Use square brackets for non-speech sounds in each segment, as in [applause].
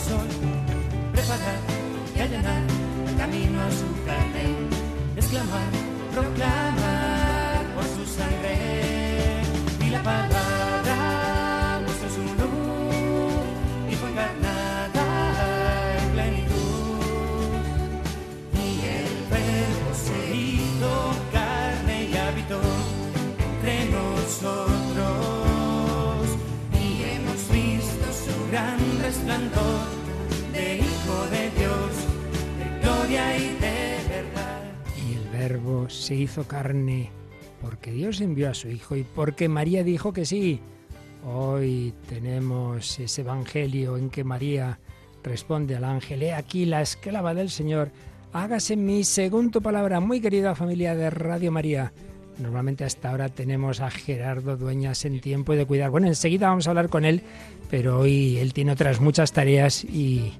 sorry hizo carne porque Dios envió a su Hijo y porque María dijo que sí. Hoy tenemos ese Evangelio en que María responde al ángel, he aquí la esclava del Señor, hágase mí según palabra, muy querida familia de Radio María. Normalmente hasta ahora tenemos a Gerardo Dueñas en tiempo de cuidar. Bueno, enseguida vamos a hablar con él, pero hoy él tiene otras muchas tareas y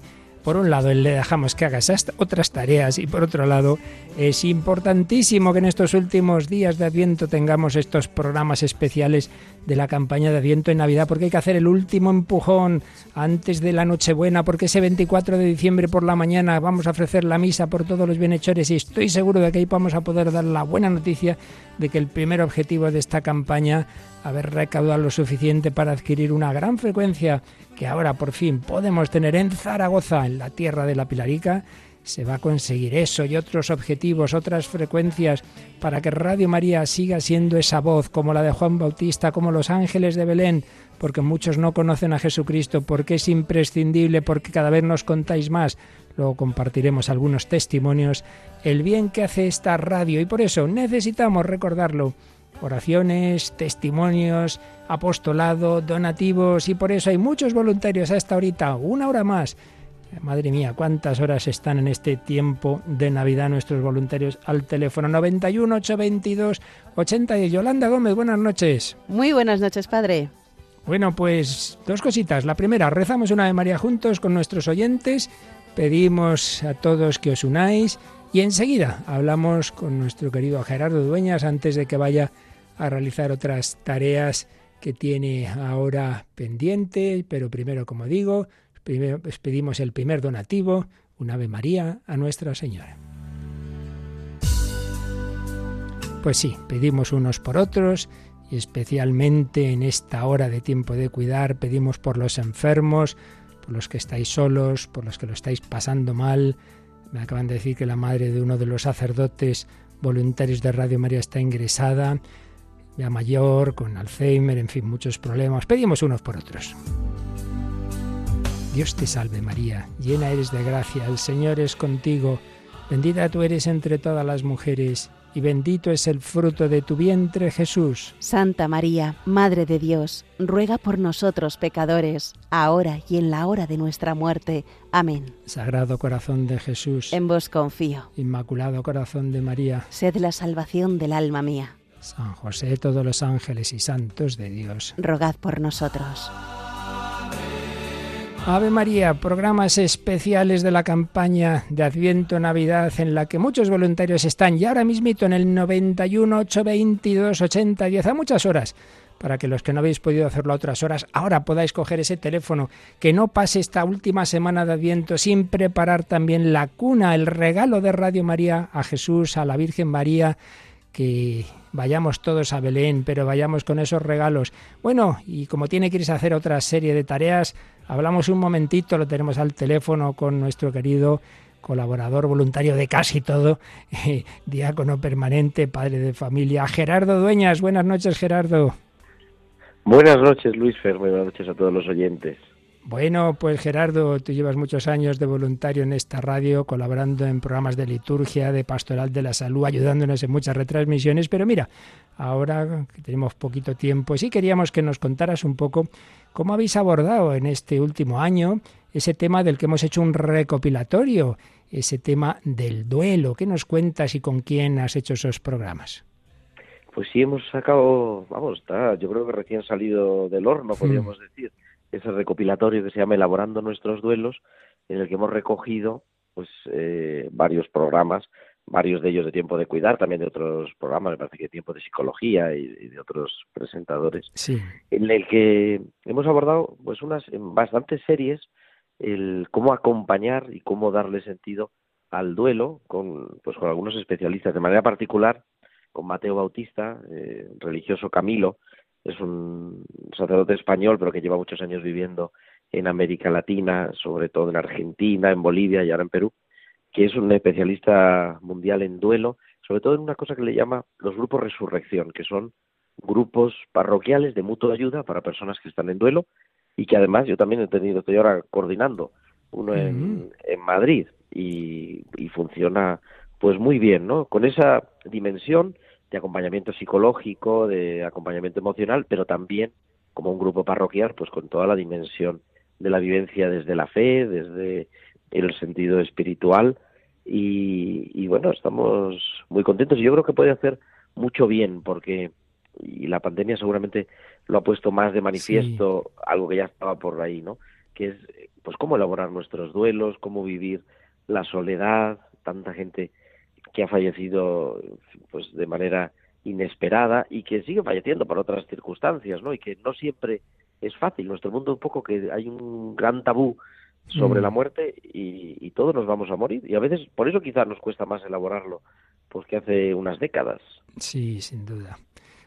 por un lado le dejamos que haga otras tareas y por otro lado es importantísimo que en estos últimos días de Adviento tengamos estos programas especiales de la campaña de Adviento en Navidad porque hay que hacer el último empujón antes de la Nochebuena porque ese 24 de diciembre por la mañana vamos a ofrecer la misa por todos los bienhechores y estoy seguro de que ahí vamos a poder dar la buena noticia de que el primer objetivo de esta campaña haber recaudado lo suficiente para adquirir una gran frecuencia que ahora por fin podemos tener en Zaragoza, en la tierra de la Pilarica, se va a conseguir eso y otros objetivos, otras frecuencias, para que Radio María siga siendo esa voz como la de Juan Bautista, como los ángeles de Belén, porque muchos no conocen a Jesucristo, porque es imprescindible, porque cada vez nos contáis más. Luego compartiremos algunos testimonios, el bien que hace esta radio y por eso necesitamos recordarlo oraciones, testimonios, apostolado, donativos y por eso hay muchos voluntarios a esta horita, una hora más. Madre mía, cuántas horas están en este tiempo de Navidad nuestros voluntarios al teléfono 91 822 80 y Yolanda Gómez, buenas noches. Muy buenas noches, padre. Bueno, pues dos cositas. La primera, rezamos una de María juntos con nuestros oyentes, pedimos a todos que os unáis y enseguida hablamos con nuestro querido Gerardo Dueñas antes de que vaya a realizar otras tareas que tiene ahora pendiente, pero primero, como digo, primero pedimos el primer donativo, un Ave María a Nuestra Señora. Pues sí, pedimos unos por otros y especialmente en esta hora de tiempo de cuidar pedimos por los enfermos, por los que estáis solos, por los que lo estáis pasando mal. Me acaban de decir que la madre de uno de los sacerdotes voluntarios de Radio María está ingresada ya mayor, con Alzheimer, en fin, muchos problemas. Pedimos unos por otros. Dios te salve María, llena eres de gracia, el Señor es contigo, bendita tú eres entre todas las mujeres, y bendito es el fruto de tu vientre Jesús. Santa María, Madre de Dios, ruega por nosotros pecadores, ahora y en la hora de nuestra muerte. Amén. Sagrado corazón de Jesús, En vos confío. Inmaculado corazón de María, Sed la salvación del alma mía. San José, todos los ángeles y santos de Dios. Rogad por nosotros. Ave María, programas especiales de la campaña de Adviento Navidad en la que muchos voluntarios están y ahora mismito en el 91 822 80 10 a muchas horas para que los que no habéis podido hacerlo a otras horas ahora podáis coger ese teléfono, que no pase esta última semana de Adviento sin preparar también la cuna, el regalo de Radio María a Jesús, a la Virgen María, que vayamos todos a Belén, pero vayamos con esos regalos. Bueno, y como tiene que irse a hacer otra serie de tareas, hablamos un momentito, lo tenemos al teléfono con nuestro querido colaborador voluntario de casi todo, eh, [laughs] diácono permanente, padre de familia, Gerardo Dueñas. Buenas noches, Gerardo. Buenas noches, Luis Fer. Buenas noches a todos los oyentes. Bueno, pues Gerardo, tú llevas muchos años de voluntario en esta radio, colaborando en programas de liturgia, de pastoral de la salud, ayudándonos en muchas retransmisiones, pero mira, ahora que tenemos poquito tiempo, sí queríamos que nos contaras un poco cómo habéis abordado en este último año ese tema del que hemos hecho un recopilatorio, ese tema del duelo. ¿Qué nos cuentas y con quién has hecho esos programas? Pues sí, hemos sacado, vamos, está, yo creo que recién salido del horno, podríamos decir, ese recopilatorio que se llama Elaborando nuestros duelos, en el que hemos recogido pues eh, varios programas varios de ellos de Tiempo de Cuidar, también de otros programas, me parece que Tiempo de Psicología y, de otros presentadores, sí. en el que hemos abordado pues unas en bastantes series el cómo acompañar y cómo darle sentido al duelo con pues con algunos especialistas de manera particular con Mateo Bautista eh, religioso Camilo es un sacerdote español pero que lleva muchos años viviendo en América Latina sobre todo en Argentina en Bolivia y ahora en Perú que es un especialista mundial en duelo sobre todo en una cosa que le llama los grupos resurrección que son grupos parroquiales de mutua ayuda para personas que están en duelo y que además yo también he tenido, estoy ahora coordinando uno en, en Madrid y, y, funciona pues muy bien, ¿no? Con esa dimensión de acompañamiento psicológico, de acompañamiento emocional, pero también como un grupo parroquial, pues con toda la dimensión de la vivencia desde la fe, desde el sentido espiritual. Y, y bueno, estamos muy contentos. Y yo creo que puede hacer mucho bien porque y la pandemia seguramente lo ha puesto más de manifiesto, algo que ya estaba por ahí, ¿no? Que es, pues, cómo elaborar nuestros duelos, cómo vivir la soledad, tanta gente que ha fallecido, pues, de manera inesperada y que sigue falleciendo por otras circunstancias, ¿no? Y que no siempre es fácil. Nuestro mundo un poco que hay un gran tabú sobre mm. la muerte y, y, todos nos vamos a morir. Y a veces, por eso quizás nos cuesta más elaborarlo, pues que hace unas décadas. Sí, sin duda.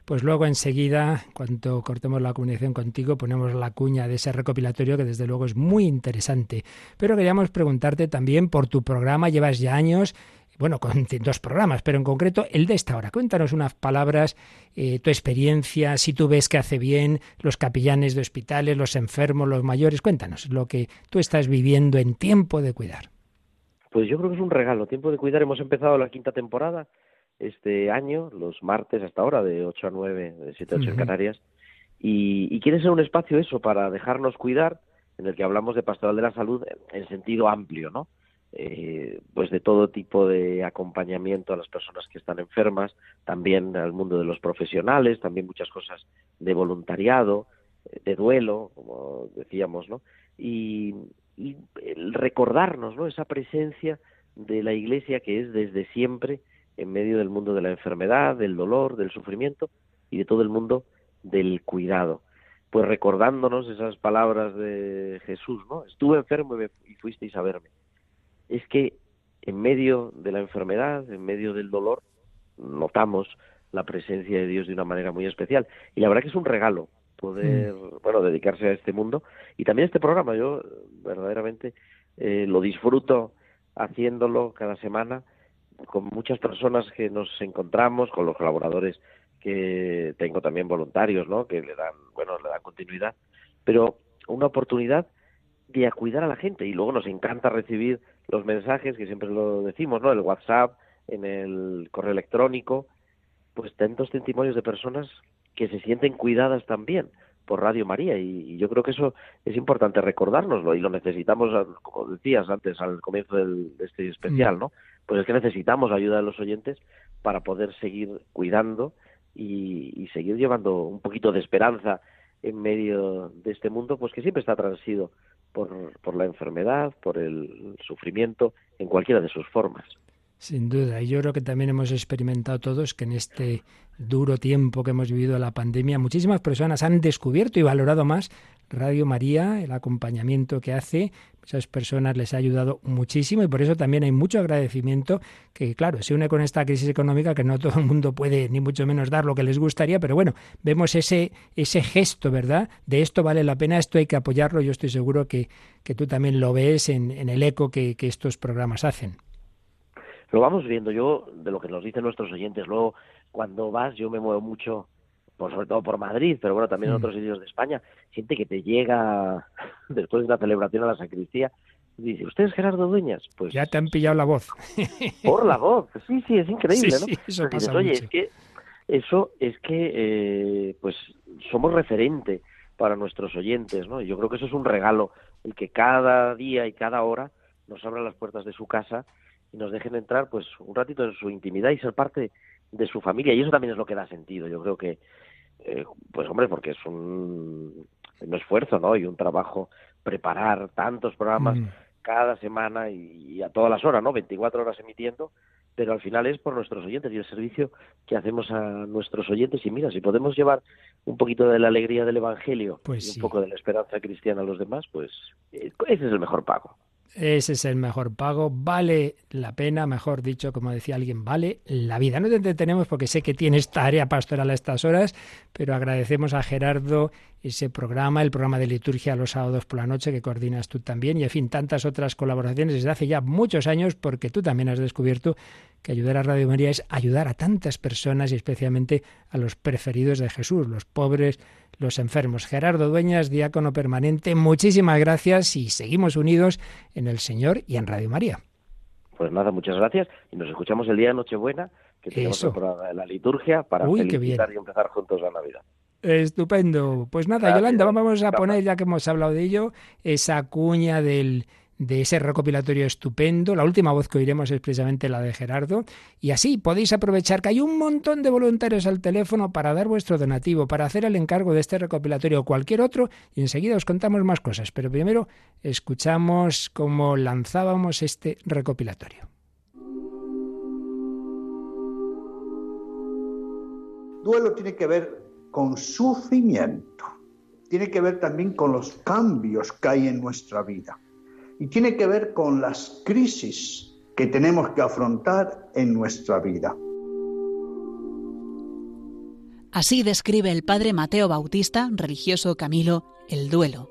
Pues luego enseguida, cuando cortemos la comunicación contigo, ponemos la cuña de ese recopilatorio que desde luego es muy interesante. Pero queríamos preguntarte también por tu programa, llevas ya años, bueno, con [laughs] dos programas, pero en concreto el de esta hora. Cuéntanos unas palabras, eh, tu experiencia, si tú ves que hace bien los capillanes de hospitales, los enfermos, los mayores. Cuéntanos lo que tú estás viviendo en tiempo de cuidar. Pues yo creo que es un regalo. Tiempo de cuidar, hemos empezado la quinta temporada este año, los martes hasta ahora, de 8 a 9, de 7 a 8 en Canarias, y, y, quiere ser un espacio eso para dejarnos cuidar, en el que hablamos de pastoral de la salud en sentido amplio, ¿no? Eh, pues de todo tipo de acompañamiento a las personas que están enfermas, también al mundo de los profesionales, también muchas cosas de voluntariado, de duelo, como decíamos, ¿no? Y, y recordarnos, ¿no? Esa presencia de la Iglesia que es desde siempre en medio del mundo de la enfermedad, del dolor, del sufrimiento y de todo el mundo del cuidado. Pues recordándonos esas palabras de Jesús, ¿no? Estuve enfermo y fuisteis a verme. Es que en medio de la enfermedad, en medio del dolor, notamos la presencia de Dios de una manera muy especial. Y la verdad que es un regalo poder, mm. bueno, dedicarse a este mundo. Y también este programa, yo verdaderamente eh, lo disfruto haciéndolo cada semana con muchas personas que nos encontramos, con los colaboradores que tengo también voluntarios, ¿no? Que le dan, bueno, le dan continuidad, pero una oportunidad de cuidar a la gente y luego nos encanta recibir los mensajes que siempre lo decimos, ¿no? El WhatsApp, en el correo electrónico, pues tantos testimonios de personas que se sienten cuidadas también por Radio María y, yo creo que eso es importante recordárnoslo y lo necesitamos, como decías antes al comienzo del, de este especial, mm. ¿no? Pues es que necesitamos ayuda de los oyentes para poder seguir cuidando y, y seguir llevando un poquito de esperanza en medio de este mundo, pues que siempre está transido por, por la enfermedad, por el sufrimiento, en cualquiera de sus formas. Sin duda, y yo creo que también hemos experimentado todos que en este duro tiempo que hemos vivido la pandemia, muchísimas personas han descubierto y valorado más Radio María, el acompañamiento que hace, esas personas les ha ayudado muchísimo y por eso también hay mucho agradecimiento que, claro, se une con esta crisis económica que no [laughs] todo el mundo puede ni mucho menos dar lo que les gustaría, pero bueno, vemos ese, ese gesto, ¿verdad? De esto vale la pena, esto hay que apoyarlo, yo estoy seguro que, que tú también lo ves en, en el eco que, que estos programas hacen. Lo vamos viendo yo de lo que nos dicen nuestros oyentes. Luego, cuando vas, yo me muevo mucho, por, sobre todo por Madrid, pero bueno, también en otros sitios de España. Gente que te llega [laughs] después de la celebración a la sacristía dice, ¿usted es Gerardo Dueñas? Pues ya te han pillado la voz. [laughs] Por la voz, sí, sí, es increíble, ¿no? Sí, eso pasa Oye, es que eso es que eh, pues somos referente para nuestros oyentes, ¿no? Y yo creo que eso es un regalo, el que cada día y cada hora nos abran las puertas de su casa y nos dejen entrar pues un ratito en su intimidad y ser parte de su familia y eso también es lo que da sentido yo creo que eh, pues hombre porque es un, un, esfuerzo no y un trabajo preparar tantos programas mm. cada semana y, a todas las horas no 24 horas emitiendo pero al final es por nuestros oyentes y el servicio que hacemos a nuestros oyentes. Y mira, si podemos llevar un poquito de la alegría del Evangelio Pues y un sí. poco de la esperanza cristiana a los demás, pues eh, ese es el mejor pago. Ese es el mejor pago, vale la pena, mejor dicho, como decía alguien, vale la vida. No te entretenemos porque sé que tienes tarea pastoral a estas horas, pero agradecemos a Gerardo ese programa, el programa de liturgia los sábados por la noche que coordinas tú también y, en fin, tantas otras colaboraciones desde hace ya muchos años porque tú también has descubierto que ayudar a Radio María es ayudar a tantas personas y especialmente a los preferidos de Jesús, los pobres, los enfermos. Gerardo Dueñas, diácono permanente, muchísimas gracias y seguimos unidos en el Señor y en Radio María. Pues nada, muchas gracias y nos escuchamos el día de Nochebuena, que tenemos Eso. la liturgia para Uy, felicitar y empezar juntos la Navidad. Estupendo. Pues nada, Gracias. Yolanda, vamos a poner, ya que hemos hablado de ello, esa cuña del, de ese recopilatorio estupendo. La última voz que oiremos es precisamente la de Gerardo. Y así podéis aprovechar que hay un montón de voluntarios al teléfono para dar vuestro donativo, para hacer el encargo de este recopilatorio o cualquier otro. Y enseguida os contamos más cosas. Pero primero escuchamos cómo lanzábamos este recopilatorio. Duelo tiene que ver con sufrimiento, tiene que ver también con los cambios que hay en nuestra vida y tiene que ver con las crisis que tenemos que afrontar en nuestra vida. Así describe el padre Mateo Bautista, religioso Camilo, el duelo.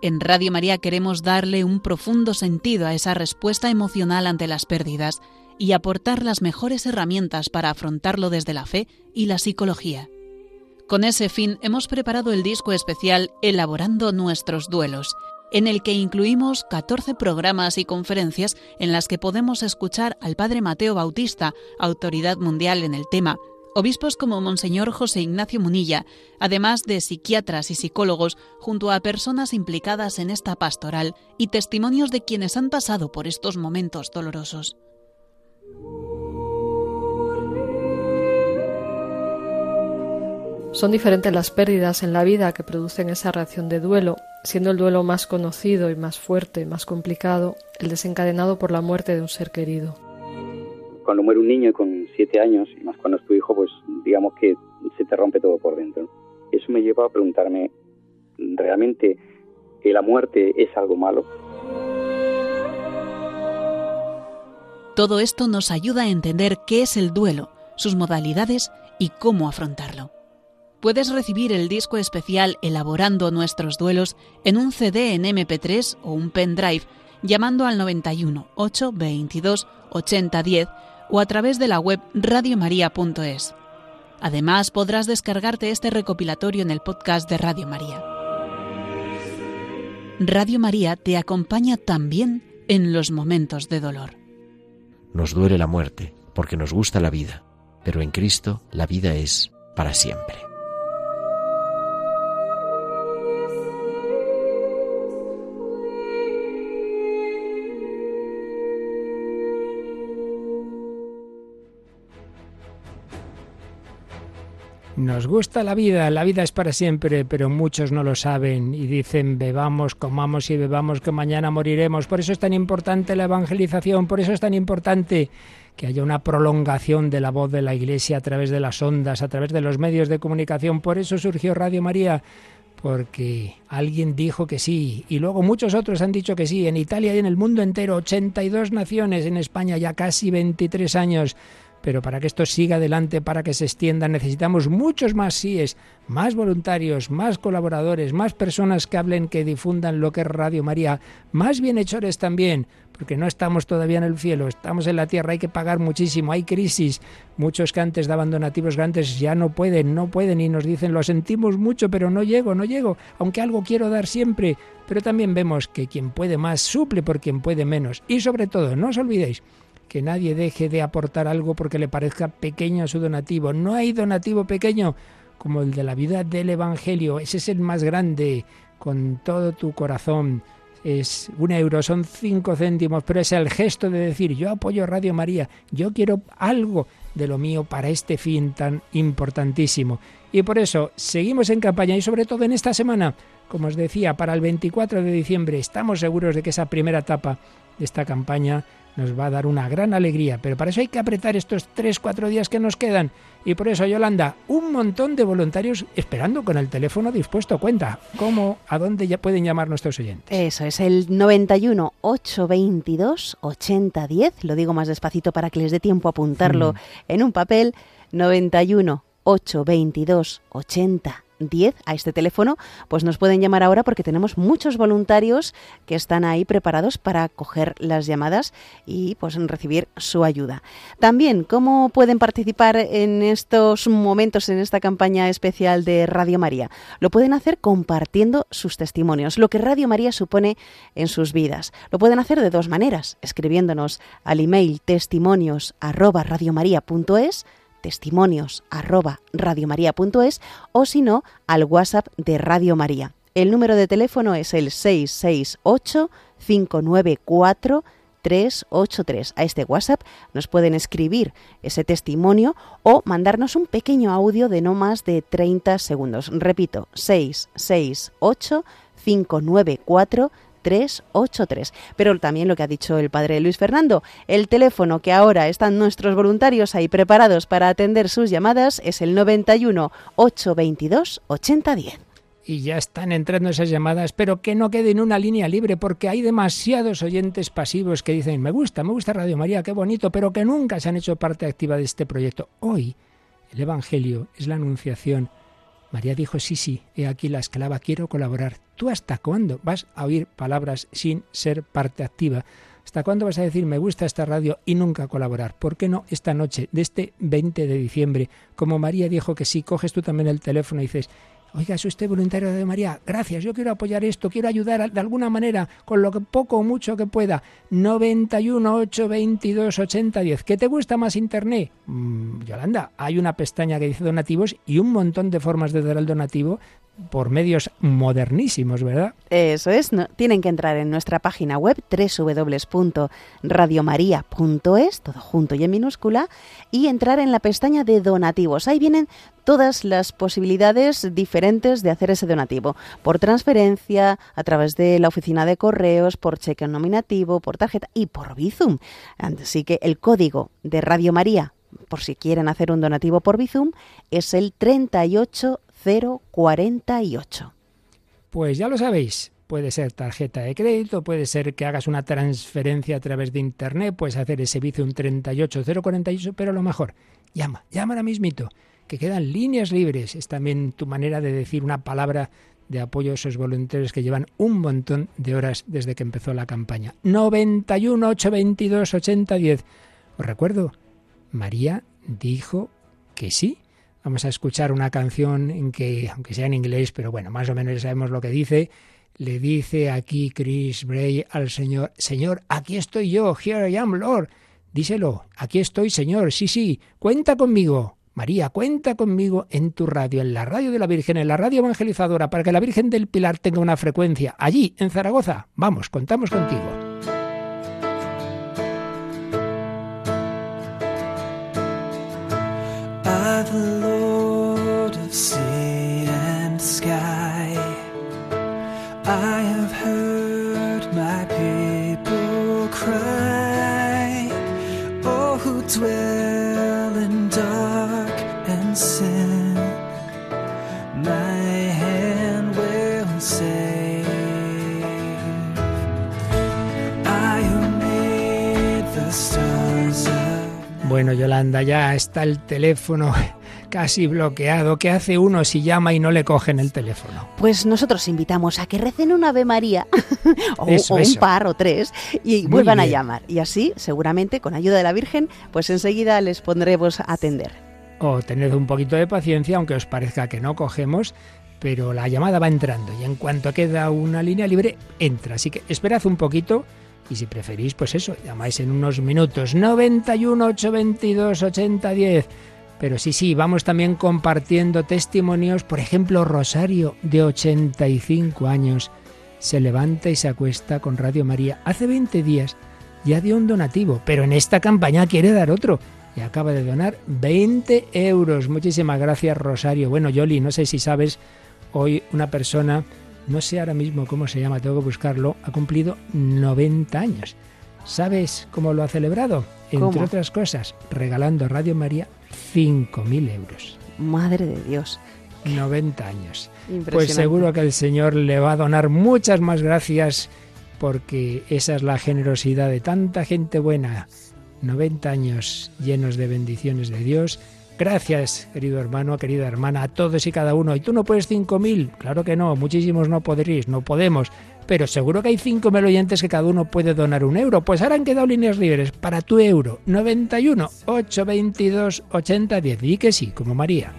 En Radio María queremos darle un profundo sentido a esa respuesta emocional ante las pérdidas y aportar las mejores herramientas para afrontarlo desde la fe y la psicología. Con ese fin hemos preparado el disco especial Elaborando nuestros duelos, en el que incluimos 14 programas y conferencias en las que podemos escuchar al padre Mateo Bautista, autoridad mundial en el tema, obispos como Monseñor José Ignacio Munilla, además de psiquiatras y psicólogos, junto a personas implicadas en esta pastoral y testimonios de quienes han pasado por estos momentos dolorosos. Son diferentes las pérdidas en la vida que producen esa reacción de duelo, siendo el duelo más conocido y más fuerte, más complicado, el desencadenado por la muerte de un ser querido. Cuando muere un niño con siete años, y más cuando es tu hijo, pues digamos que se te rompe todo por dentro. Eso me lleva a preguntarme, ¿realmente que la muerte es algo malo? Todo esto nos ayuda a entender qué es el duelo, sus modalidades y cómo afrontarlo. Puedes recibir el disco especial Elaborando nuestros duelos en un CD en MP3 o un pendrive llamando al 91 822 8010 o a través de la web radiomaria.es. Además, podrás descargarte este recopilatorio en el podcast de Radio María. Radio María te acompaña también en los momentos de dolor. Nos duele la muerte, porque nos gusta la vida, pero en Cristo la vida es para siempre. Nos gusta la vida, la vida es para siempre, pero muchos no lo saben y dicen bebamos, comamos y bebamos que mañana moriremos. Por eso es tan importante la evangelización, por eso es tan importante que haya una prolongación de la voz de la Iglesia a través de las ondas, a través de los medios de comunicación. Por eso surgió Radio María, porque alguien dijo que sí y luego muchos otros han dicho que sí. En Italia y en el mundo entero, 82 naciones, en España ya casi 23 años. Pero para que esto siga adelante, para que se extienda, necesitamos muchos más síes, más voluntarios, más colaboradores, más personas que hablen, que difundan lo que es Radio María, más bienhechores también, porque no estamos todavía en el cielo, estamos en la tierra, hay que pagar muchísimo, hay crisis. Muchos que antes daban donativos grandes ya no pueden, no pueden y nos dicen, lo sentimos mucho, pero no llego, no llego, aunque algo quiero dar siempre. Pero también vemos que quien puede más suple por quien puede menos. Y sobre todo, no os olvidéis, que nadie deje de aportar algo porque le parezca pequeño su donativo. No hay donativo pequeño como el de la vida del Evangelio. Ese es el más grande, con todo tu corazón. Es un euro, son cinco céntimos, pero es el gesto de decir yo apoyo Radio María, yo quiero algo de lo mío para este fin tan importantísimo. Y por eso seguimos en campaña y sobre todo en esta semana, como os decía, para el 24 de diciembre estamos seguros de que esa primera etapa de esta campaña nos va a dar una gran alegría, pero para eso hay que apretar estos tres, cuatro días que nos quedan. Y por eso, Yolanda, un montón de voluntarios esperando con el teléfono dispuesto. Cuenta, ¿cómo, a dónde ya pueden llamar nuestros oyentes? Eso es el 91 822 8010. Lo digo más despacito para que les dé tiempo a apuntarlo mm. en un papel. 91 822 8010. 10 a este teléfono, pues nos pueden llamar ahora porque tenemos muchos voluntarios que están ahí preparados para coger las llamadas y pues recibir su ayuda. También, ¿cómo pueden participar en estos momentos en esta campaña especial de Radio María? Lo pueden hacer compartiendo sus testimonios, lo que Radio María supone en sus vidas. Lo pueden hacer de dos maneras, escribiéndonos al email testimonios testimonios arroba radiomaria.es o si no al WhatsApp de Radio María. El número de teléfono es el 668 594 383. A este WhatsApp nos pueden escribir ese testimonio o mandarnos un pequeño audio de no más de 30 segundos. Repito, 668 594 383. Pero también lo que ha dicho el padre Luis Fernando, el teléfono que ahora están nuestros voluntarios ahí preparados para atender sus llamadas es el 91 822 8010 y ya están entrando esas llamadas, pero que no quede en una línea libre porque hay demasiados oyentes pasivos que dicen, me gusta, me gusta Radio María, qué bonito, pero que nunca se han hecho parte activa de este proyecto. Hoy el Evangelio es la anunciación María dijo, sí, sí, he aquí la esclava, quiero colaborar. ¿Tú hasta cuándo vas a oír palabras sin ser parte activa? ¿Hasta cuándo vas a decir me gusta esta radio y nunca colaborar? ¿Por qué no esta noche de este 20 de diciembre, como María dijo que sí, coges tú también el teléfono y dices, Oiga, soy usted voluntario de María. Gracias, yo quiero apoyar esto, quiero ayudar de alguna manera, con lo que poco o mucho que pueda. 91 8 22 80 10. ¿Qué te gusta más Internet? Mm, Yolanda, hay una pestaña que dice donativos y un montón de formas de dar el donativo por medios modernísimos, ¿verdad? Eso es, tienen que entrar en nuestra página web www.radiomaria.es, todo junto y en minúscula, y entrar en la pestaña de donativos. Ahí vienen todas las posibilidades diferentes de hacer ese donativo, por transferencia, a través de la oficina de correos, por cheque nominativo, por tarjeta y por Bizum. Así que el código de Radio María por si quieren hacer un donativo por Bizum, es el 38 048. Pues ya lo sabéis, puede ser tarjeta de crédito, puede ser que hagas una transferencia a través de internet, puedes hacer ese Bizum 38048, pero lo mejor, llama, llama ahora mismito, que quedan líneas libres. Es también tu manera de decir una palabra de apoyo a esos voluntarios que llevan un montón de horas desde que empezó la campaña. 91 822 8010. Os recuerdo, María dijo que sí Vamos a escuchar una canción en que, aunque sea en inglés, pero bueno, más o menos sabemos lo que dice. Le dice aquí Chris Bray al Señor, Señor, aquí estoy yo, here I am, Lord. Díselo, aquí estoy, Señor, sí, sí, cuenta conmigo. María, cuenta conmigo en tu radio, en la radio de la Virgen, en la radio evangelizadora, para que la Virgen del Pilar tenga una frecuencia. Allí, en Zaragoza. Vamos, contamos contigo. Bueno, Yolanda, ya está el teléfono [laughs] casi bloqueado. ¿Qué hace uno si llama y no le cogen el teléfono? Pues nosotros invitamos a que recen una Ave María, [laughs] o, un par o tres, y vuelvan a llamar. Y así, seguramente, con ayuda de la Virgen, pues enseguida les pondremos a atender. O tened un poquito de paciencia, aunque os parezca que no cogemos, pero la llamada va entrando y en cuanto queda una línea libre, entra. Así que esperad un poquito y si preferís, pues eso, llamáis en unos minutos. 91 822 8010. Pero sí, sí, vamos también compartiendo testimonios. Por ejemplo, Rosario, de 85 años, se levanta y se acuesta con Radio María. Hace 20 días ya dio un donativo, pero en esta campaña quiere dar otro. y acaba de donar 20 euros. Muchísimas gracias, Rosario. Bueno, Yoli, no sé si sabes, hoy una persona, no sé ahora mismo cómo se llama, tengo que buscarlo, ha cumplido 90 años. ¿Sabes cómo lo ha celebrado? Entre otras cosas, regalando a Radio María 5.000 euros. Madre de Dios. 90 años. Pues seguro que el Señor le va a donar muchas más gracias porque esa es la generosidad de tanta gente buena. 90 años llenos de bendiciones de Dios. Gracias, querido hermano, querida hermana, a todos y cada uno. ¿Y tú no puedes 5.000? Claro que no, muchísimos no podréis, no podemos. Pero seguro que hay 5.000 oyentes que cada uno puede donar un euro. Pues ahora han quedado líneas libres para tu euro. 91 822 8010. Y que sí, como María.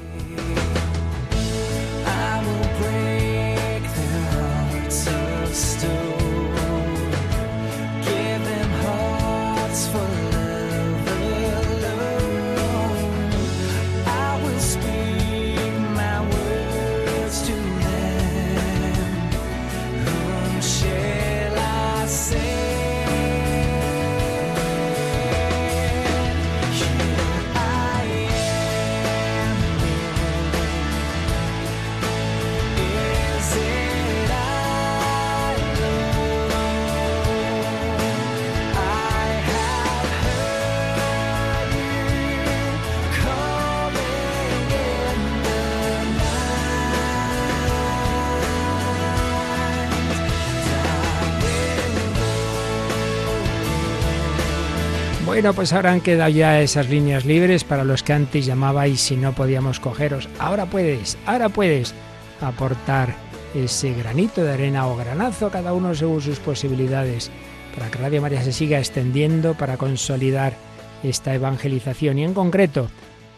Bueno, pues ahora han quedado ya esas líneas libres para los que antes llamabais si no podíamos cogeros. Ahora puedes, ahora puedes aportar ese granito de arena o granazo, cada uno según sus posibilidades, para que Radio María se siga extendiendo, para consolidar esta evangelización y en concreto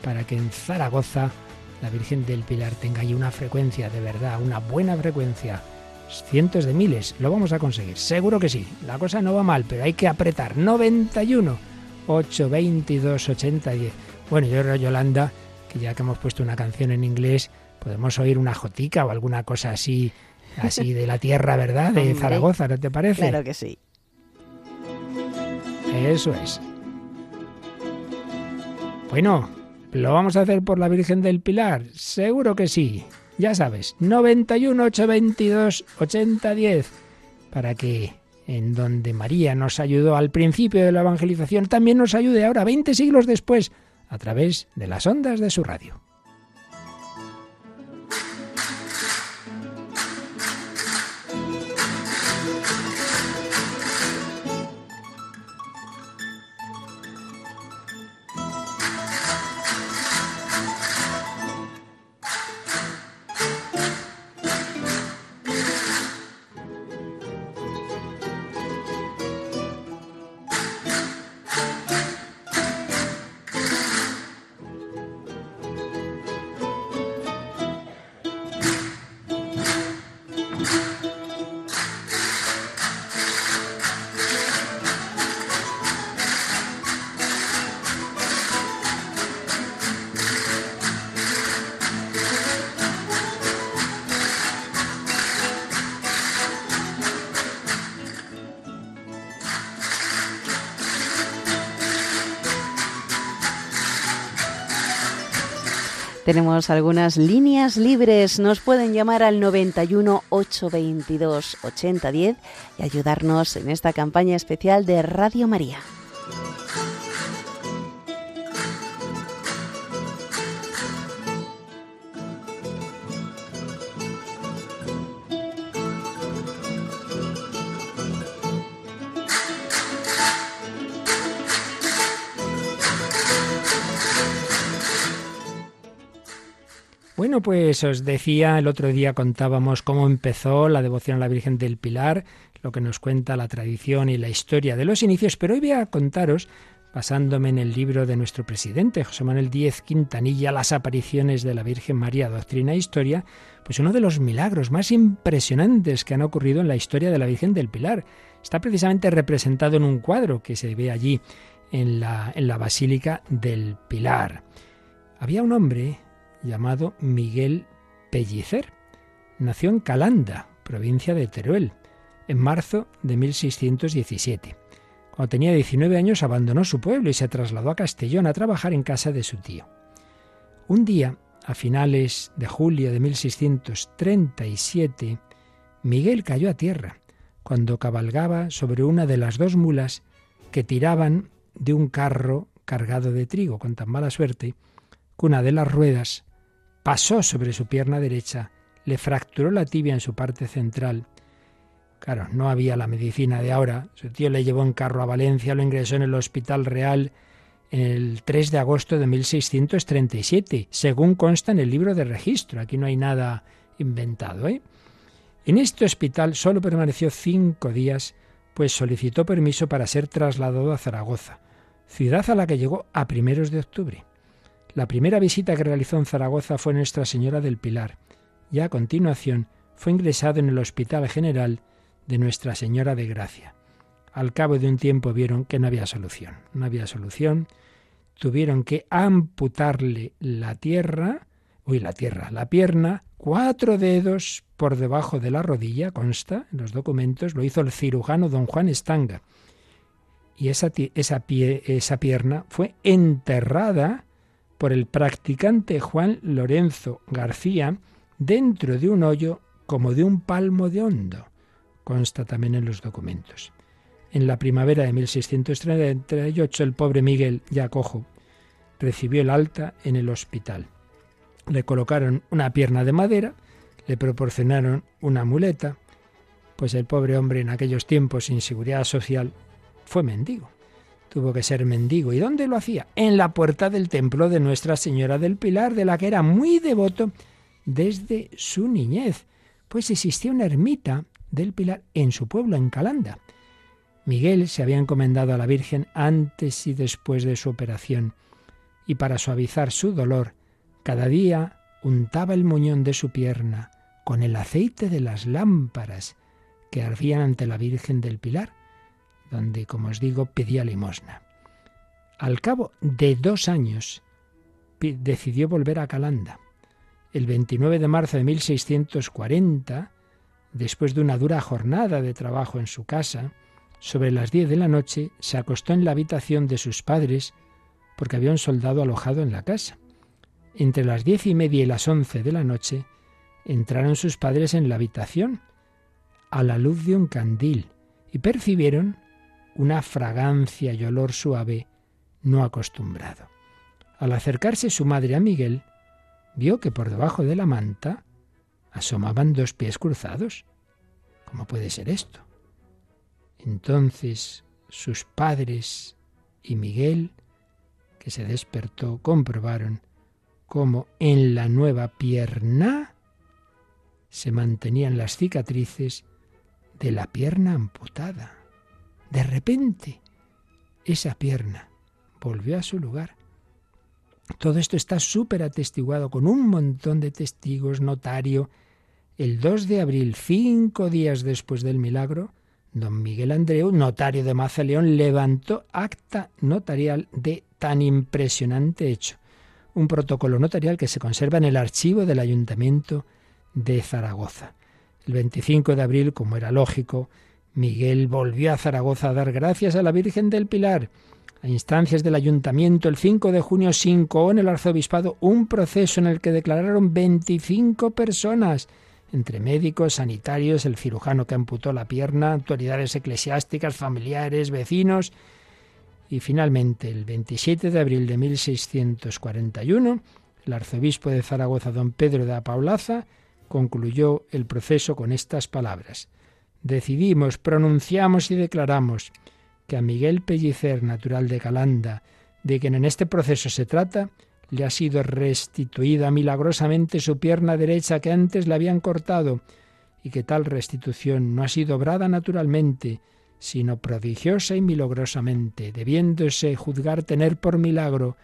para que en Zaragoza la Virgen del Pilar tenga ahí una frecuencia de verdad, una buena frecuencia. Cientos de miles, lo vamos a conseguir, seguro que sí. La cosa no va mal, pero hay que apretar. 91 8, 22, 80, 10. Bueno, yo creo, Yolanda, que ya que hemos puesto una canción en inglés, podemos oír una jotica o alguna cosa así, así de la tierra, ¿verdad? De Zaragoza, ¿no te parece? Claro que sí. Eso es. Bueno, ¿lo vamos a hacer por la Virgen del Pilar? Seguro que sí. Ya sabes, 91 822 8010 para que en donde María nos ayudó al principio de la evangelización, también nos ayude ahora, 20 siglos después, a través de las ondas de su radio. Tenemos algunas líneas libres. Nos pueden llamar al 91 822 8010 y ayudarnos en esta campaña especial de Radio María. Bueno, pues os decía, el otro día contábamos cómo empezó la devoción a la Virgen del Pilar, lo que nos cuenta la tradición y la historia de los inicios, pero hoy voy a contaros, basándome en el libro de nuestro presidente, José Manuel Díez Quintanilla, Las apariciones de la Virgen María, Doctrina e Historia, pues uno de los milagros más impresionantes que han ocurrido en la historia de la Virgen del Pilar. Está precisamente representado en un cuadro que se ve allí en la, en la Basílica del Pilar. Había un hombre llamado Miguel Pellicer. Nació en Calanda, provincia de Teruel, en marzo de 1617. Cuando tenía 19 años abandonó su pueblo y se trasladó a Castellón a trabajar en casa de su tío. Un día, a finales de julio de 1637, Miguel cayó a tierra cuando cabalgaba sobre una de las dos mulas que tiraban de un carro cargado de trigo con tan mala suerte que una de las ruedas pasó sobre su pierna derecha, le fracturó la tibia en su parte central. Claro, no había la medicina de ahora. Su tío le llevó en carro a Valencia, lo ingresó en el Hospital Real el 3 de agosto de 1637, según consta en el libro de registro. Aquí no hay nada inventado. ¿eh? En este hospital solo permaneció cinco días, pues solicitó permiso para ser trasladado a Zaragoza, ciudad a la que llegó a primeros de octubre. La primera visita que realizó en Zaragoza fue Nuestra Señora del Pilar, y a continuación fue ingresado en el Hospital General de Nuestra Señora de Gracia. Al cabo de un tiempo vieron que no había solución. No había solución. Tuvieron que amputarle la tierra, uy, la tierra, la pierna, cuatro dedos por debajo de la rodilla, consta en los documentos, lo hizo el cirujano don Juan Estanga. Y esa, esa, pie, esa pierna fue enterrada por el practicante Juan Lorenzo García dentro de un hoyo como de un palmo de hondo. Consta también en los documentos. En la primavera de 1638 el pobre Miguel, ya cojo, recibió el alta en el hospital. Le colocaron una pierna de madera, le proporcionaron una muleta, pues el pobre hombre en aquellos tiempos sin seguridad social fue mendigo. Tuvo que ser mendigo. ¿Y dónde lo hacía? En la puerta del templo de Nuestra Señora del Pilar, de la que era muy devoto desde su niñez, pues existía una ermita del Pilar en su pueblo, en Calanda. Miguel se había encomendado a la Virgen antes y después de su operación, y para suavizar su dolor cada día untaba el muñón de su pierna con el aceite de las lámparas que ardían ante la Virgen del Pilar, donde, como os digo, pedía limosna. Al cabo de dos años decidió volver a Calanda. El 29 de marzo de 1640, después de una dura jornada de trabajo en su casa, sobre las diez de la noche se acostó en la habitación de sus padres porque había un soldado alojado en la casa. Entre las diez y media y las once de la noche entraron sus padres en la habitación a la luz de un candil y percibieron una fragancia y olor suave no acostumbrado. Al acercarse su madre a Miguel, vio que por debajo de la manta asomaban dos pies cruzados. ¿Cómo puede ser esto? Entonces sus padres y Miguel, que se despertó, comprobaron como en la nueva pierna se mantenían las cicatrices de la pierna amputada. De repente, esa pierna volvió a su lugar. Todo esto está súper atestiguado con un montón de testigos, notario. El 2 de abril, cinco días después del milagro, don Miguel Andreu, notario de Mazaleón, levantó acta notarial de tan impresionante hecho un protocolo notarial que se conserva en el archivo del Ayuntamiento de Zaragoza. El 25 de abril, como era lógico, Miguel volvió a Zaragoza a dar gracias a la Virgen del Pilar. A instancias del ayuntamiento, el 5 de junio se en el arzobispado un proceso en el que declararon 25 personas, entre médicos, sanitarios, el cirujano que amputó la pierna, autoridades eclesiásticas, familiares, vecinos y finalmente, el 27 de abril de 1641, el arzobispo de Zaragoza, don Pedro de Apaulaza, concluyó el proceso con estas palabras. Decidimos, pronunciamos y declaramos que a Miguel Pellicer, natural de Calanda, de quien en este proceso se trata, le ha sido restituida milagrosamente su pierna derecha que antes le habían cortado, y que tal restitución no ha sido obrada naturalmente, sino prodigiosa y milagrosamente, debiéndose juzgar tener por milagro,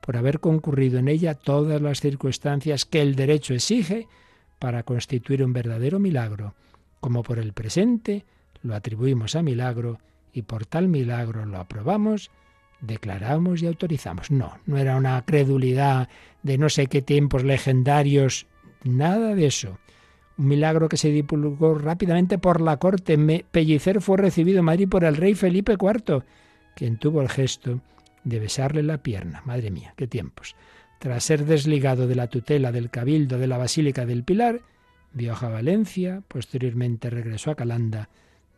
por haber concurrido en ella todas las circunstancias que el derecho exige para constituir un verdadero milagro, como por el presente lo atribuimos a milagro y por tal milagro lo aprobamos, declaramos y autorizamos. No, no era una credulidad de no sé qué tiempos legendarios, nada de eso. un milagro que se divulgó rápidamente por la corte. Pellicer fue recibido en Madrid por el rey Felipe IV, quien tuvo el gesto de besarle la pierna. Madre mía, qué tiempos. Tras ser desligado de la tutela del cabildo de la Basílica del Pilar, viajó a Valencia, posteriormente regresó a Calanda,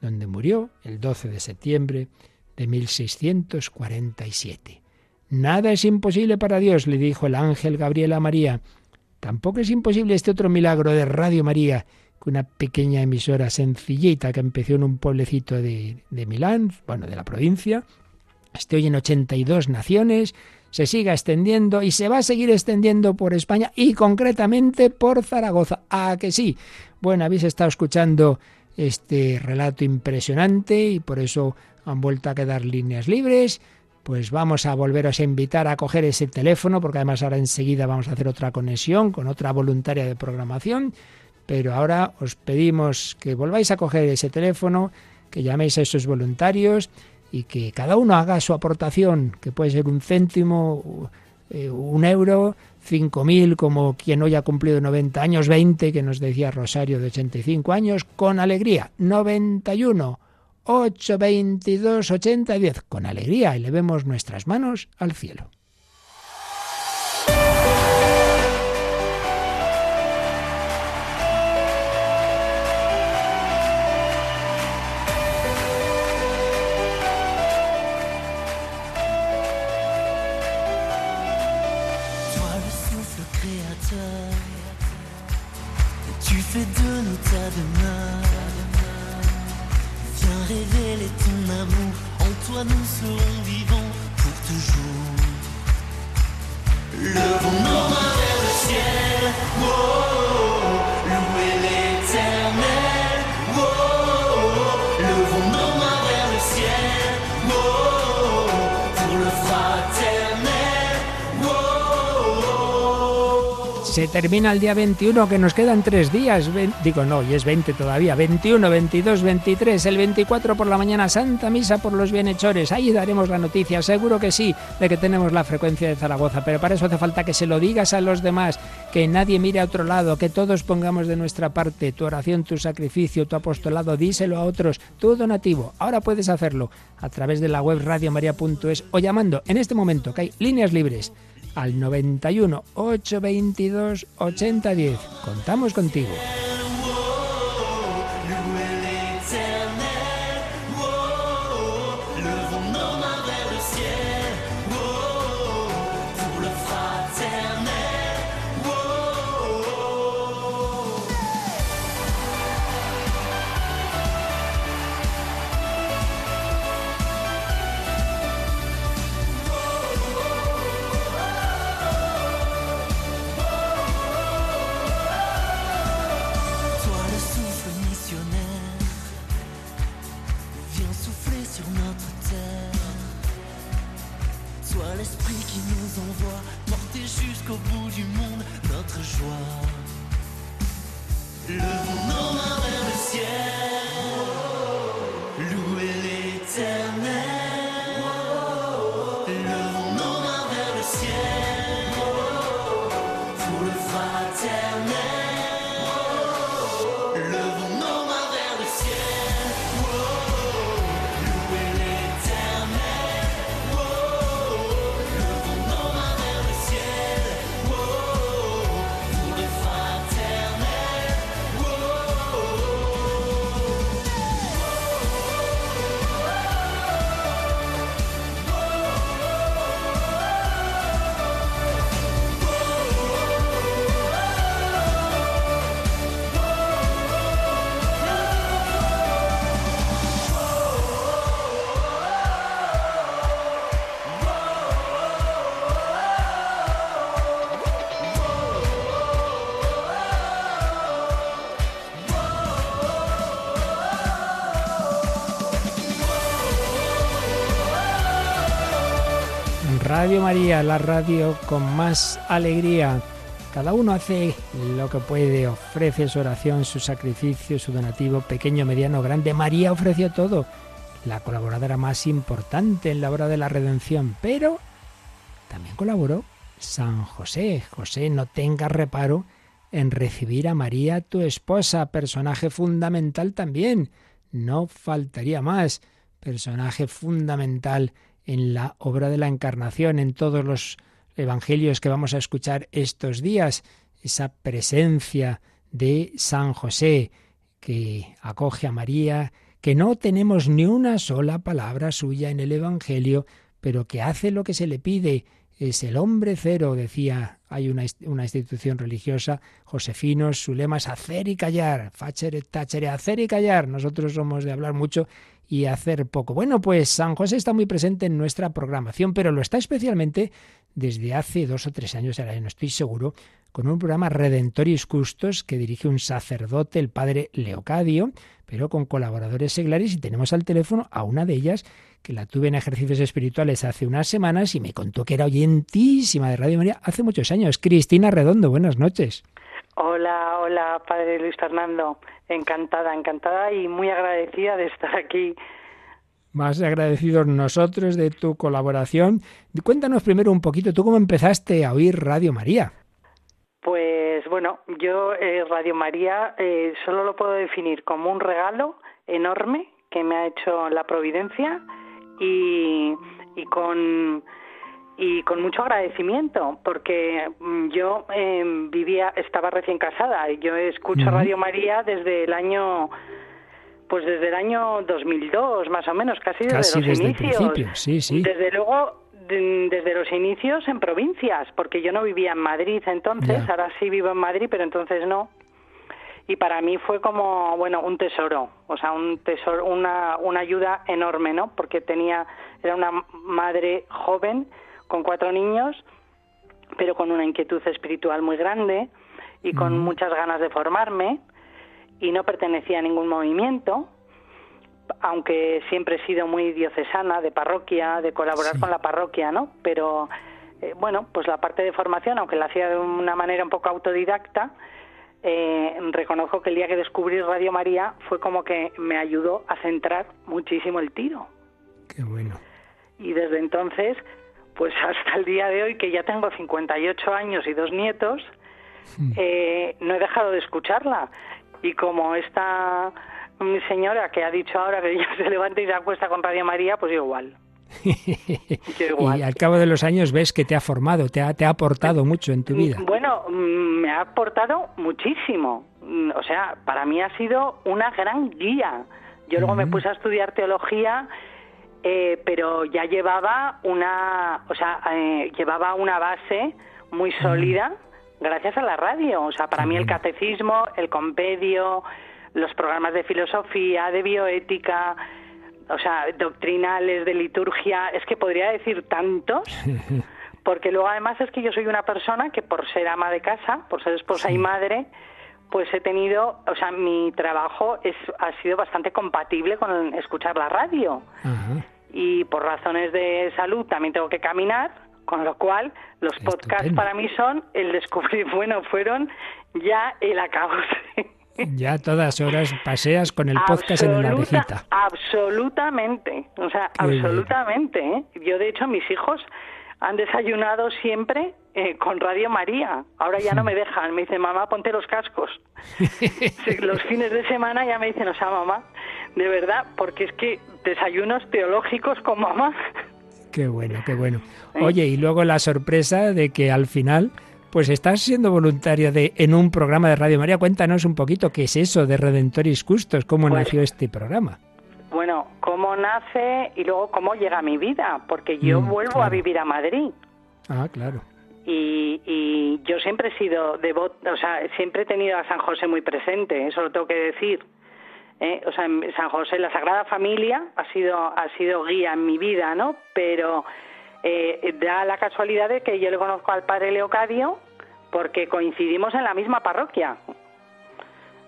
donde murió el 12 de septiembre de 1647. Nada es imposible para Dios, le dijo el ángel Gabriel a María. Tampoco es imposible este otro milagro de Radio María, que una pequeña emisora sencillita que empezó en un pueblecito de, de Milán, bueno, de la provincia, esté hoy en 82 naciones, se siga extendiendo y se va a seguir extendiendo por España y concretamente por Zaragoza. Ah, que sí. Bueno, habéis estado escuchando este relato impresionante y por eso han vuelto a quedar líneas libres pues vamos a volveros a invitar a coger ese teléfono, porque además ahora enseguida vamos a hacer otra conexión con otra voluntaria de programación, pero ahora os pedimos que volváis a coger ese teléfono, que llaméis a esos voluntarios y que cada uno haga su aportación, que puede ser un céntimo, eh, un euro, cinco mil, como quien hoy ha cumplido 90 años, 20, que nos decía Rosario de 85 años, con alegría, 91 8, 22, 80, 10. Con alegría y vemos nuestras manos al cielo. Tu fais de nous ta demeure. Viens révéler ton amour. En toi, nous serons vivants pour toujours. Levons nos mains vers le ciel. Wow. Se termina el día 21, que nos quedan tres días. digo, no, y es 20 todavía. 21, 22, 23, el 24 por la mañana, Santa Misa por los bienhechores. Ahí daremos la noticia, seguro que sí, de que tenemos la frecuencia de Zaragoza. Pero para eso hace falta que se lo digas a los demás, que nadie mire a otro lado, que todos pongamos de nuestra parte tu oración, tu sacrificio, tu apostolado. Díselo a otros, tu donativo. Ahora puedes hacerlo a través de la web radiomaria.es o llamando en este momento, que hay líneas libres al 91 822 8010. Contamos contigo. jusqu'au bout du monde notre joie. Le monde María, la radio con más alegría. Cada uno hace lo que puede, ofrece su oración, su sacrificio, su donativo, pequeño, mediano, grande. María ofreció todo, la colaboradora más importante en la obra de la redención, pero también colaboró San José. José, no tenga reparo en recibir a María, tu esposa, personaje fundamental también. No faltaría más. Personaje fundamental en la obra de la Encarnación, en todos los evangelios que vamos a escuchar estos días. Esa presencia de San José que acoge a María, que no tenemos ni una sola palabra suya en el Evangelio, pero que hace lo que se le pide. Es el hombre cero, decía, hay una, una institución religiosa, Josefinos, su lema es hacer y callar, facere, tachere, hacer y callar. Nosotros somos de hablar mucho y hacer poco. Bueno, pues San José está muy presente en nuestra programación, pero lo está especialmente desde hace dos o tres años, ahora no estoy seguro, con un programa Redentoris Custos que dirige un sacerdote, el padre Leocadio, pero con colaboradores seglares y tenemos al teléfono a una de ellas que la tuve en ejercicios espirituales hace unas semanas y me contó que era oyentísima de Radio María hace muchos años. Cristina Redondo, buenas noches. Hola, hola, padre Luis Fernando. Encantada, encantada y muy agradecida de estar aquí. Más agradecidos nosotros de tu colaboración. Cuéntanos primero un poquito, ¿tú cómo empezaste a oír Radio María? Pues bueno, yo eh, Radio María eh, solo lo puedo definir como un regalo enorme que me ha hecho la Providencia y, y con y con mucho agradecimiento porque mm, yo em, vivía estaba recién casada y yo escucho Radio María desde el año pues desde el año 2002 más o menos casi desde los inicios sí sí desde luego desde los inicios en provincias, porque yo no vivía en Madrid entonces, ahora sí vivo en Madrid, pero entonces no. Y para mí fue como, bueno, un tesoro, o sea, un tesoro, una, una ayuda enorme, ¿no? Porque tenía, era una madre joven con cuatro niños, pero con una inquietud espiritual muy grande y con muchas ganas de formarme y no pertenecía a ningún movimiento aunque siempre he sido muy diocesana, de parroquia, de colaborar con la parroquia, ¿no? Pero eh, bueno, pues la parte de formación, aunque la hacía de una manera un poco autodidacta, eh, reconozco que el día que descubrí Radio María fue como que me ayudó a centrar muchísimo el tiro. Qué bueno. Y desde entonces, pues [laughs] hasta el día de hoy, que ya tengo 58 años y dos nietos, hmm. eh, no he dejado de escucharla. Y como esta mi señora que ha dicho ahora que [laughs] ella se levanta y se acuesta con Radio María, pues [laughs] igual. Y al cabo de los años ves que te ha formado, te ha, te ha aportado mucho en tu vida. Bueno, mm, me ha aportado muchísimo. Mm, o sea, para mí ha sido una gran guía. Yo luego me puse a estudiar teología, eh, pero ya llevaba una, o sea, eh, llevaba una base muy sólida gracias a la radio. O sea, para mí el catecismo, el compendio, los programas de filosofía, de bioética, o sea, doctrinales, de liturgia, es que podría decir tantos, [laughs] porque luego además es que yo soy una persona que por ser ama de casa, por ser esposa y madre, pues he tenido, o sea, mi trabajo es, ha sido bastante compatible con escuchar la radio. Y por razones de salud también tengo que caminar, con lo cual los podcasts para mí son el descubrir, [laughs] bueno, fueron ya el acabo. Ya todas horas paseas con el [laughs] podcast en una orejita. Absolutamente, o sea, absolutamente. ¿eh? Yo, de hecho, mis hijos han desayunado siempre eh, con Radio María. Ahora ya no me dejan. Me dicen, mamá, ponte los cascos. [laughs] los fines de semana ya me dicen, o sea, mamá, de verdad, porque es que desayunos teológicos con mamá. Qué bueno, qué bueno. Oye, y luego la sorpresa de que al final pues estás siendo voluntaria de en un programa de Radio María. Cuéntanos un poquito qué es eso de Redentoris Custos, cómo pues nació este programa. Bueno, cómo nace y luego cómo llega a mi vida, porque yo mm, vuelvo a vivir a Madrid. Ah, claro. Y, y yo siempre he sido devoto, o sea, siempre he tenido a San José muy presente, eso lo tengo que decir. ¿eh? O sea, San José, la Sagrada Familia ha sido, ha sido guía en mi vida, ¿no? Pero eh, da la casualidad de que yo le conozco al padre Leocadio porque coincidimos en la misma parroquia.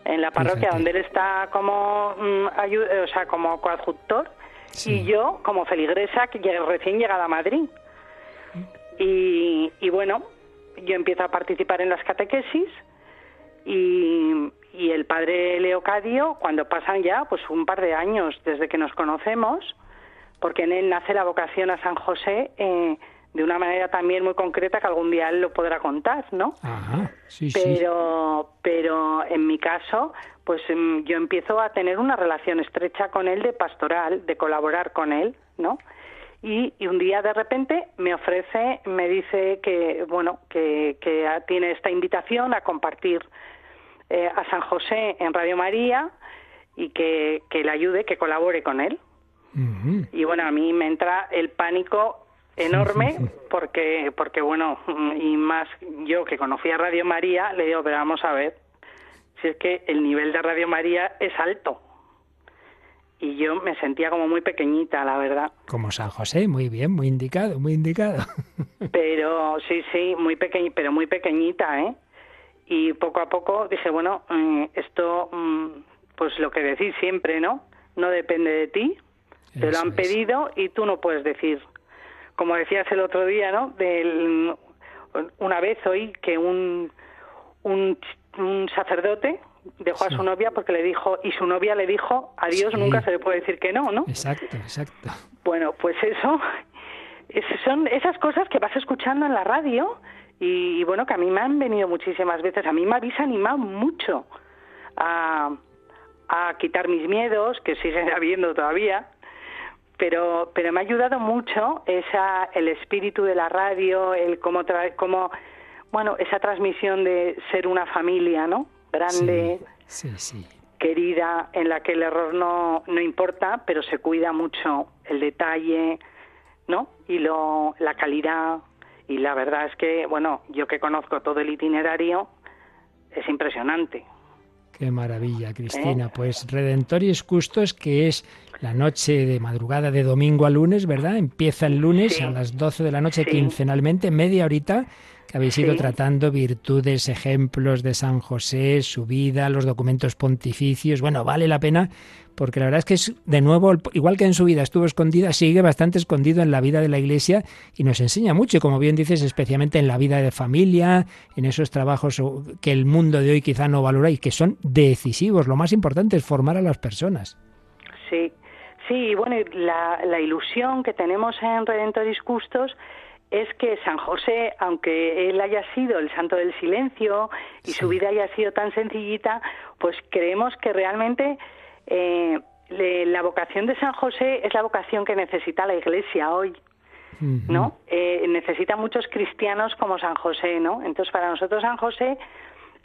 En la parroquia donde él está como, mm, o sea, como coadjutor y yo como feligresa que recién llegada a Madrid. Y, y bueno, yo empiezo a participar en las catequesis y, y el padre Leocadio, cuando pasan ya pues un par de años desde que nos conocemos, porque en él nace la vocación a San José eh, de una manera también muy concreta que algún día él lo podrá contar, ¿no? Ajá, sí, pero, pero en mi caso, pues em, yo empiezo a tener una relación estrecha con él de pastoral, de colaborar con él, ¿no? Y, un día de repente me ofrece, me dice que, bueno, que, que tiene esta invitación a compartir eh, a San José en Radio María y que, que le ayude, que colabore con él. Y bueno, a mí me entra el pánico enorme porque porque bueno y más yo que conocía Radio María le digo pero vamos a ver si es que el nivel de Radio María es alto y yo me sentía como muy pequeñita la verdad. Como San José muy bien muy indicado muy indicado. [laughs] Pero sí sí muy pequeña pero muy pequeñita eh y poco a poco dije bueno mm, esto mm, pues lo que decís siempre no no depende de ti te lo han pedido y tú no puedes decir como decías el otro día, ¿no? Del, una vez oí que un, un, sacerdote dejó a su novia porque le dijo, y su novia le dijo, a Dios nunca se le puede decir que no, ¿no? Exacto, exacto. Bueno, pues eso, son esas cosas que vas escuchando en la radio y, bueno, que a mí me han venido muchísimas veces, a mí me habéis animado mucho a, a quitar mis miedos, que siguen [laughs] habiendo todavía, pero pero me ha ayudado mucho esa el espíritu de la radio el cómo cómo bueno esa transmisión de ser una familia no grande querida en la que el error no no importa pero se cuida mucho el detalle no y lo la calidad. Y la verdad es que bueno yo que conozco todo el itinerario es impresionante Qué maravilla, Cristina. ¿Eh? Pues Redentoris Custos, que es la noche de madrugada de domingo a lunes, ¿verdad? Empieza el lunes a las 12 de la noche quincenalmente, media horita, que habéis ido tratando virtudes, ejemplos de San José, su vida, los documentos pontificios. Bueno, vale la pena porque la verdad es que es, de nuevo, igual que en su vida estuvo escondida, sigue bastante escondido en la vida de la Iglesia y nos enseña mucho, y como bien dices, especialmente en la vida de familia, en esos trabajos que el mundo de hoy quizá no valora y que son decisivos. Lo más importante es formar a las personas. Sí, Sí, bueno, la, la ilusión que tenemos en Redentoris Custos es que San José, aunque él haya sido el santo del silencio y su vida haya sido tan sencillita, pues creemos que realmente eh, la vocación de San José es la vocación que necesita la Iglesia hoy. ¿no? Eh, necesita muchos cristianos como San José, ¿no? Entonces, para nosotros San José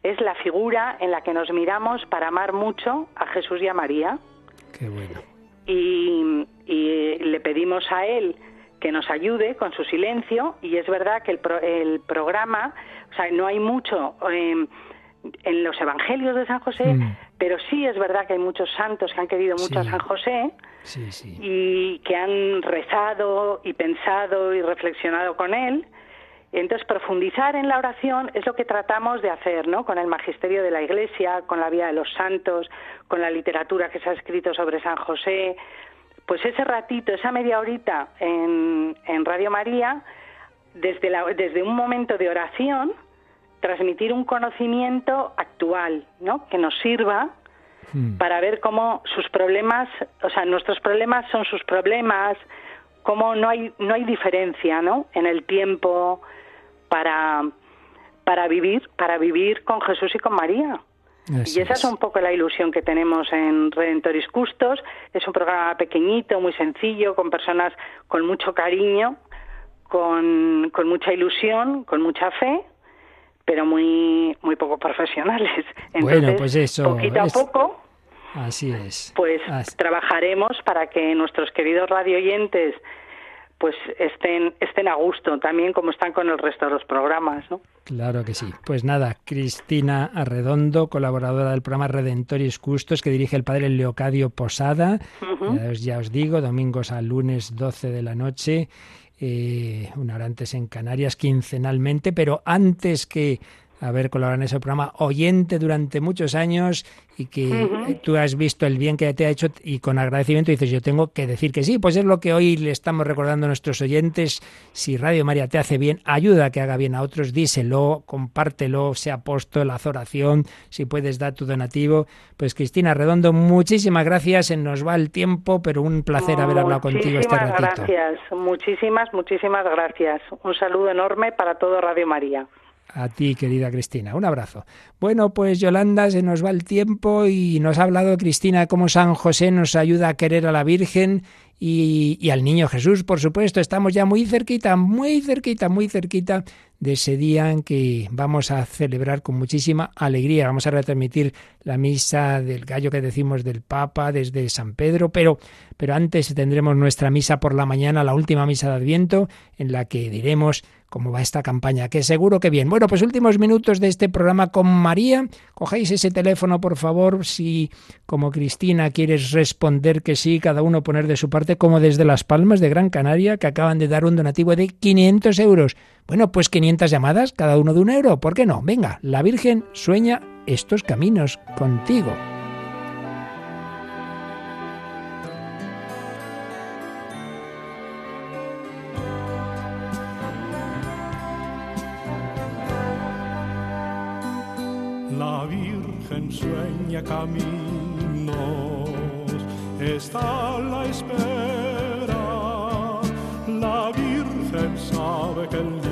es la figura en la que nos miramos para amar mucho a Jesús y a María. Qué bueno y, le pedimos a él que nos ayude con su silencio y es verdad que el, el programa, o sea, no hay mucho em, en los evangelios de San José, mm. pero sí es verdad que hay muchos santos que han querido mucho a San José y que han rezado y pensado y reflexionado con él entonces, profundizar en la oración es lo que tratamos de hacer, ¿no? Con el magisterio de la Iglesia, con la vida de los santos, con la literatura que se ha escrito sobre San José. Pues ese ratito, esa media horita en, Radio María, desde, desde un momento de oración, transmitir un conocimiento actual, ¿no? Que nos sirva hmm. para ver cómo sus problemas, o sea, nuestros problemas son sus problemas, cómo no hay no hay diferencia, ¿no? En el tiempo, para, para vivir, para vivir con Jesús y con María. Y esa es. un poco la ilusión que tenemos en Redentoris Custos. Es un programa pequeñito, muy sencillo, con personas con mucho cariño, con, con mucha ilusión, con mucha fe, pero muy muy poco profesionales. [laughs] Entonces, bueno, pues eso. Poquito a poco. Así es. Pues trabajaremos para que nuestros queridos radioyentes pues estén, estén a gusto también como están con el resto de los programas, ¿no? Claro que sí. Pues nada, Cristina Arredondo, colaboradora del programa Redentoris Custos, que dirige el padre Leocadio Posada. ya, os, digo, domingos a lunes 12 de la noche, eh, una hora antes en Canarias, quincenalmente, pero antes que haber colaborado en ese programa, oyente durante muchos años y que tú has visto el bien que te ha hecho y con agradecimiento dices, yo tengo que decir que sí, pues es lo que hoy le estamos recordando a nuestros oyentes. Si Radio María te hace bien, ayuda a que haga bien a otros, díselo, compártelo, sea puesto la oración, si puedes dar tu donativo. Pues Cristina Redondo, muchísimas gracias, se nos va el tiempo, pero un placer haber hablado contigo este ratito. gracias, muchísimas, muchísimas gracias. Un saludo enorme para todo Radio María. A ti, querida Cristina. Un abrazo. Bueno, pues Yolanda, se nos va el tiempo y nos ha hablado Cristina cómo San José nos ayuda a querer a la Virgen y, al niño Jesús, por supuesto. Estamos ya muy cerquita, muy cerquita, muy cerquita de ese día en que vamos a celebrar con muchísima alegría. Vamos a retransmitir la misa del gallo que decimos del Papa desde San Pedro, pero, pero antes tendremos nuestra misa por la mañana, la última misa de Adviento, en la que diremos cómo va esta campaña, que seguro que bien. Bueno, pues últimos minutos de este programa con María. Cogéis ese teléfono, por favor, si como Cristina quieres responder que sí, cada uno poner de su parte, como desde Las Palmas de Gran Canaria, que acaban de dar un donativo de 500 euros. Bueno, pues 500 llamadas, cada uno de un euro, ¿por qué no? Venga, la Virgen sueña estos caminos contigo. sueña caminos, está la espera. La Virgen sabe que el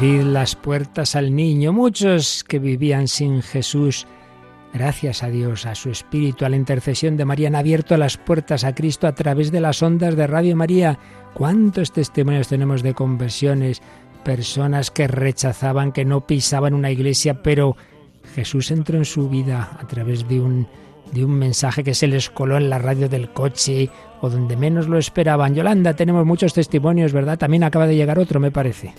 abrir las puertas al niño. Muchos que vivían sin Jesús, gracias a Dios, a su Espíritu, a la intercesión de María, han abierto las puertas a Cristo a través de las ondas de Radio María. ¿Cuántos testimonios tenemos de conversiones? Personas que rechazaban, que no pisaban una iglesia, pero Jesús entró en su vida a través de un, de un mensaje que se les coló en la radio del coche o donde menos lo esperaban. Yolanda, tenemos muchos testimonios, ¿verdad? También acaba de llegar otro, me parece.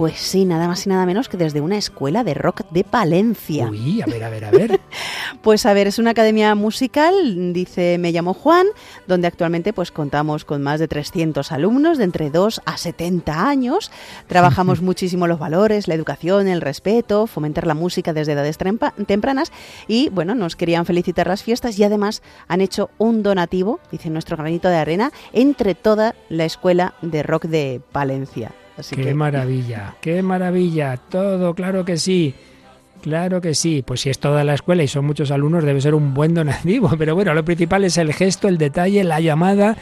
Pues sí, nada más y nada menos que desde una escuela de rock de Palencia. Uy, a ver, a ver, a ver. [laughs] pues a ver, es una academia musical, dice Me llamo Juan, donde actualmente pues contamos con más de 300 alumnos de entre 2 a 70 años. Trabajamos [laughs] muchísimo los valores, la educación, el respeto, fomentar la música desde edades tempranas y bueno, nos querían felicitar las fiestas y además han hecho un donativo, dice nuestro granito de arena, entre toda la escuela de rock de Palencia qué maravilla, qué maravilla, todo, claro que sí. Claro que sí, pues si es toda la escuela y son muchos alumnos debe ser un buen donativo, [laughs] pero bueno, lo principal es el gesto, el detalle, la llamada,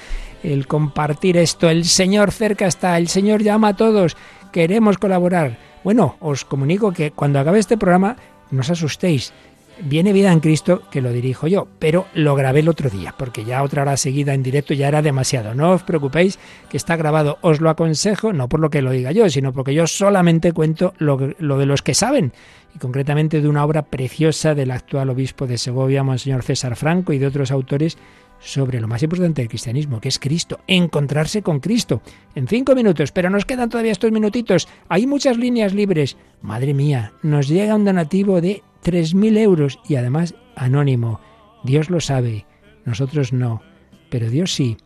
el compartir esto, el Señor cerca está, el Señor llama a todos, queremos colaborar. Bueno, os comunico que cuando acabe este programa no os asustéis, Viene Vida en Cristo, que lo dirijo yo, pero lo grabé el otro día, porque ya otra hora seguida en directo ya era demasiado. No os preocupéis, que está grabado. Os lo aconsejo, no por lo que lo diga yo, sino porque yo solamente cuento lo, de los que saben, y concretamente de una obra preciosa del actual obispo de Segovia, Monseñor César Franco, y de otros autores sobre lo más importante del cristianismo, que es Cristo, encontrarse con Cristo. En cinco minutos, pero nos quedan todavía estos minutitos. Hay muchas líneas libres. Madre mía, nos llega un donativo de 3.000 euros y además anónimo. Dios lo sabe, nosotros no, pero Dios sí.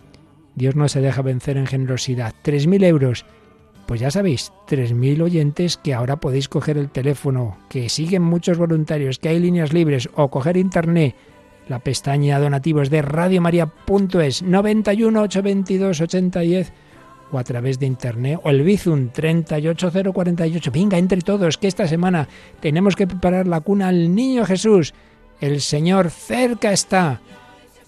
Dios no se deja vencer en generosidad. 3.000 euros. Pues ya sabéis, 3.000 oyentes que ahora podéis coger el teléfono, que siguen muchos voluntarios, que hay líneas libres o coger internet. La pestaña donativos de radiomaria.es 91 822 8010 o a través de internet o el Bizum 38048. Venga, entre todos, que esta semana tenemos que preparar la cuna al niño Jesús. El Señor cerca está.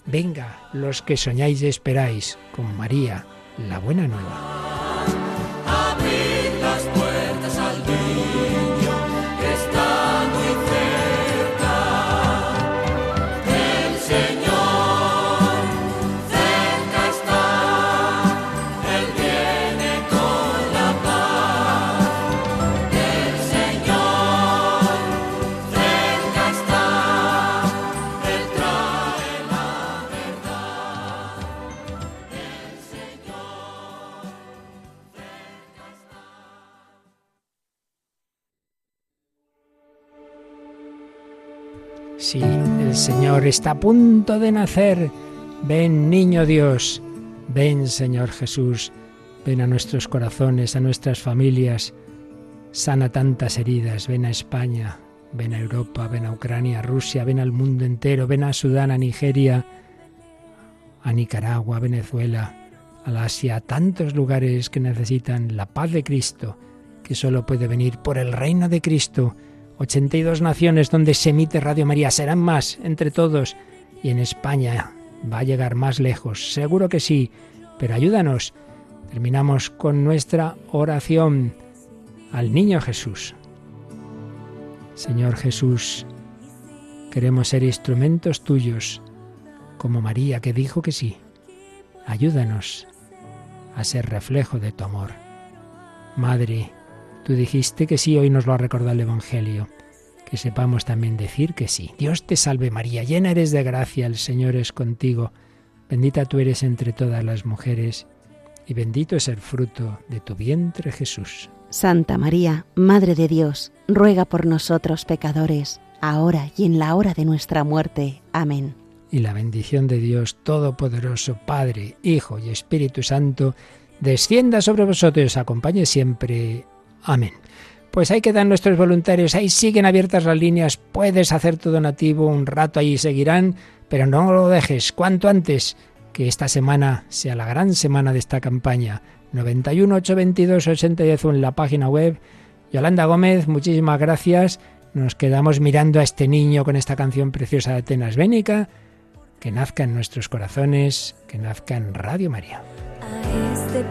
Venga, los que soñáis y esperáis, con María, la buena nueva. Sí, el Señor está a punto de nacer. Ven, niño Dios. Ven, Señor Jesús. Ven a nuestros corazones, a nuestras familias. Sana tantas heridas. Ven a España. Ven a Europa. Ven a Ucrania, a Rusia. Ven al mundo entero. Ven a Sudán, a Nigeria, a Nicaragua, a Venezuela, a la Asia, a tantos lugares que necesitan la paz de Cristo, que solo puede venir por el reino de Cristo 82 naciones donde se emite Radio María. Serán más entre todos. Y en España va a llegar más lejos. Seguro que sí. Pero ayúdanos. Terminamos con nuestra oración al niño Jesús. Señor Jesús, queremos ser instrumentos tuyos, como María que dijo que sí. Ayúdanos a ser reflejo de tu amor. Madre, Tú dijiste que sí, hoy nos lo ha recordado el Evangelio. Que sepamos también decir que sí. Dios te salve María, llena eres de gracia, el Señor es contigo. Bendita tú eres entre todas las mujeres, y bendito es el fruto de tu vientre Jesús. Santa María, Madre de Dios, ruega por nosotros pecadores, ahora y en la hora de nuestra muerte. Amén. Y la bendición de Dios Todopoderoso, Padre, Hijo y Espíritu Santo, descienda sobre vosotros y os acompañe siempre. Amén. Pues ahí quedan nuestros voluntarios, ahí siguen abiertas las líneas, puedes hacer tu donativo, un rato ahí seguirán, pero no lo dejes cuanto antes, que esta semana sea la gran semana de esta campaña. 91 822 8010 en la página web. Yolanda Gómez, muchísimas gracias. Nos quedamos mirando a este niño con esta canción preciosa de Atenas Bénica. Que nazca en nuestros corazones, que nazca en Radio María. Este